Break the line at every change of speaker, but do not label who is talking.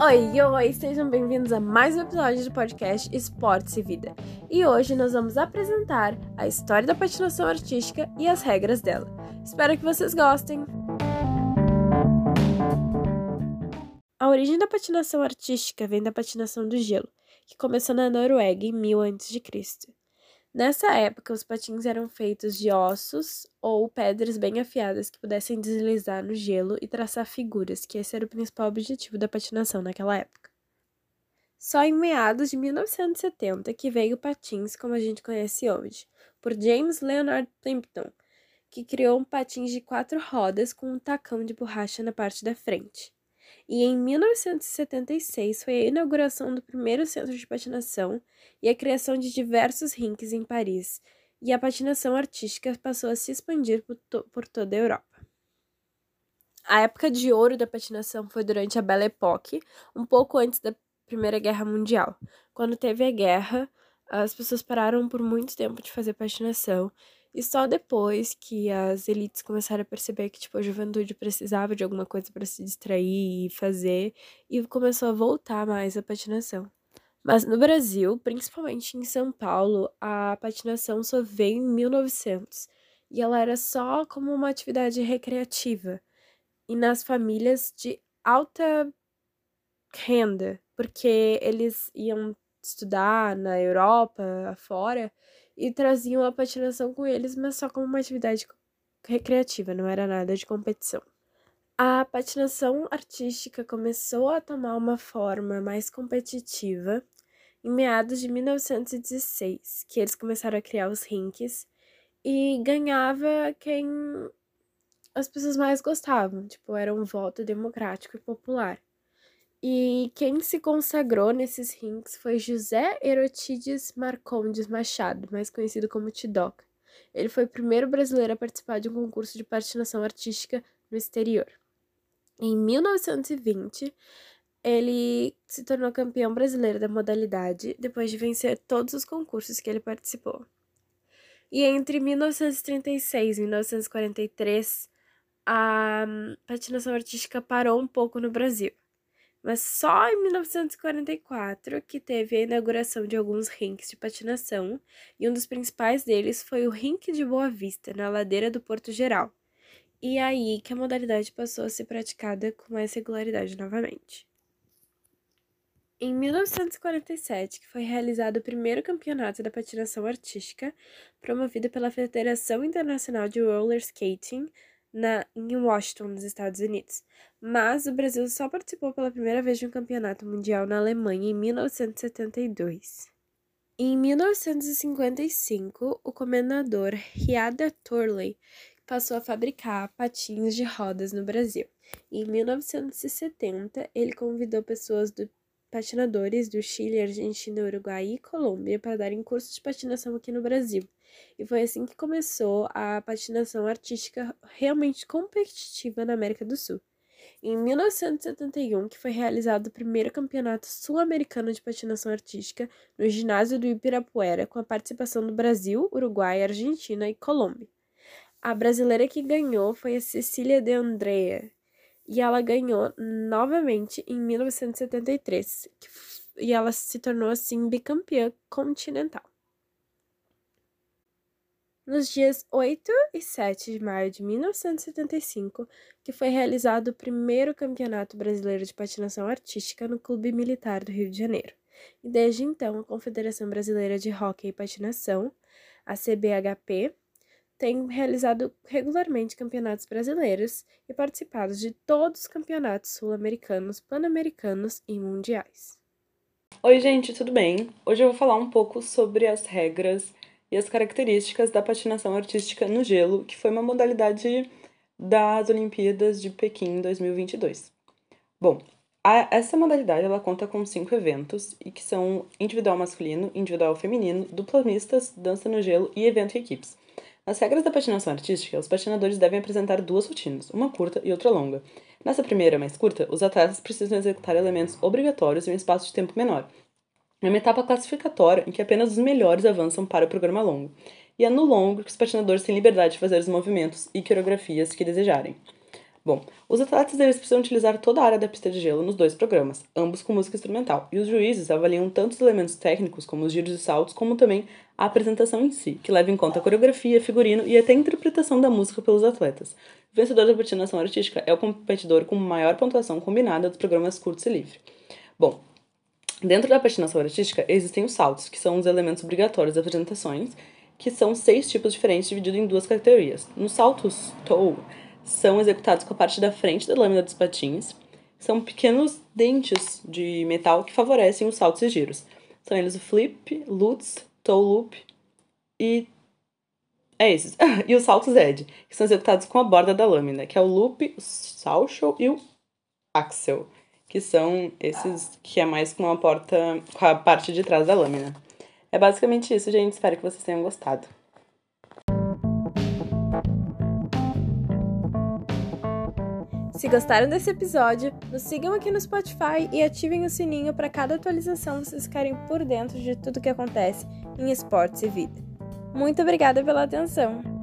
Oi, oi, sejam bem-vindos a mais um episódio do podcast Esportes e Vida. E hoje nós vamos apresentar a história da patinação artística e as regras dela. Espero que vocês gostem! A origem da patinação artística vem da patinação do gelo, que começou na Noruega em 1000 a.C. Nessa época, os patins eram feitos de ossos ou pedras bem afiadas que pudessem deslizar no gelo e traçar figuras, que esse era o principal objetivo da patinação naquela época. Só em meados de 1970 que veio o patins como a gente conhece hoje, por James Leonard Plimpton, que criou um patins de quatro rodas com um tacão de borracha na parte da frente. E em 1976 foi a inauguração do primeiro centro de patinação e a criação de diversos rinques em Paris, e a patinação artística passou a se expandir por, to por toda a Europa. A época de ouro da patinação foi durante a Belle Époque, um pouco antes da Primeira Guerra Mundial. Quando teve a guerra, as pessoas pararam por muito tempo de fazer patinação e só depois que as elites começaram a perceber que tipo a juventude precisava de alguma coisa para se distrair e fazer e começou a voltar mais a patinação. Mas no Brasil, principalmente em São Paulo, a patinação só veio em 1900 e ela era só como uma atividade recreativa e nas famílias de alta renda, porque eles iam estudar na Europa, afora, e traziam a patinação com eles, mas só como uma atividade recreativa, não era nada de competição. A patinação artística começou a tomar uma forma mais competitiva em meados de 1916, que eles começaram a criar os rinques e ganhava quem as pessoas mais gostavam, tipo, era um voto democrático e popular. E quem se consagrou nesses rings foi José Erotides Marcondes Machado, mais conhecido como Tidoca. Ele foi o primeiro brasileiro a participar de um concurso de patinação artística no exterior. Em 1920, ele se tornou campeão brasileiro da modalidade depois de vencer todos os concursos que ele participou. E entre 1936 e 1943, a patinação artística parou um pouco no Brasil mas só em 1944 que teve a inauguração de alguns rinques de patinação, e um dos principais deles foi o Rink de Boa Vista, na ladeira do Porto Geral. E aí que a modalidade passou a ser praticada com mais regularidade novamente. Em 1947, que foi realizado o primeiro campeonato da patinação artística, promovido pela Federação Internacional de Roller Skating, na, em Washington, nos Estados Unidos. Mas o Brasil só participou pela primeira vez de um campeonato mundial na Alemanha em 1972. Em 1955, o comendador Riada Torley passou a fabricar patins de rodas no Brasil. Em 1970, ele convidou pessoas do patinadores do Chile, Argentina, Uruguai e Colômbia para darem cursos de patinação aqui no Brasil. E foi assim que começou a patinação artística realmente competitiva na América do Sul. Em 1971, que foi realizado o primeiro campeonato sul-americano de patinação artística no ginásio do Ibirapuera, com a participação do Brasil, Uruguai, Argentina e Colômbia. A brasileira que ganhou foi a Cecília de Andrea, e ela ganhou novamente em 1973, e ela se tornou assim bicampeã continental. Nos dias 8 e 7 de maio de 1975, que foi realizado o primeiro Campeonato Brasileiro de Patinação Artística no Clube Militar do Rio de Janeiro. E desde então, a Confederação Brasileira de Hóquei e Patinação, a CBHP, tem realizado regularmente campeonatos brasileiros e participado de todos os campeonatos sul-americanos, pan-americanos e mundiais.
Oi, gente, tudo bem? Hoje eu vou falar um pouco sobre as regras e as características da patinação artística no gelo, que foi uma modalidade das Olimpíadas de Pequim 2022. Bom, a, essa modalidade ela conta com cinco eventos e que são individual masculino, individual feminino, dupla mistas, dança no gelo e evento em equipes. Nas regras da patinação artística, os patinadores devem apresentar duas rotinas, uma curta e outra longa. Nessa primeira, mais curta, os atletas precisam executar elementos obrigatórios em um espaço de tempo menor. É uma etapa classificatória em que apenas os melhores avançam para o programa longo. E é no longo que os patinadores têm liberdade de fazer os movimentos e coreografias que desejarem. Bom, os atletas eles precisam utilizar toda a área da pista de gelo nos dois programas, ambos com música instrumental, e os juízes avaliam tanto os elementos técnicos, como os giros e saltos, como também a apresentação em si, que leva em conta a coreografia, figurino e até a interpretação da música pelos atletas. O vencedor da patinação artística é o competidor com maior pontuação combinada dos programas curtos e livre. Bom, dentro da patinação artística existem os saltos, que são os elementos obrigatórios das apresentações, que são seis tipos diferentes divididos em duas categorias. Nos saltos toe, são executados com a parte da frente da lâmina dos patins. São pequenos dentes de metal que favorecem os saltos e giros. São eles o flip, lutz, toe loop e é esses. e os saltos edge, que são executados com a borda da lâmina, que é o loop, o salcho e o axel, que são esses que é mais com a porta, com a parte de trás da lâmina. É basicamente isso, gente. Espero que vocês tenham gostado.
Se gostaram desse episódio, nos sigam aqui no Spotify e ativem o sininho para cada atualização vocês ficarem por dentro de tudo que acontece em esportes e vida. Muito obrigada pela atenção!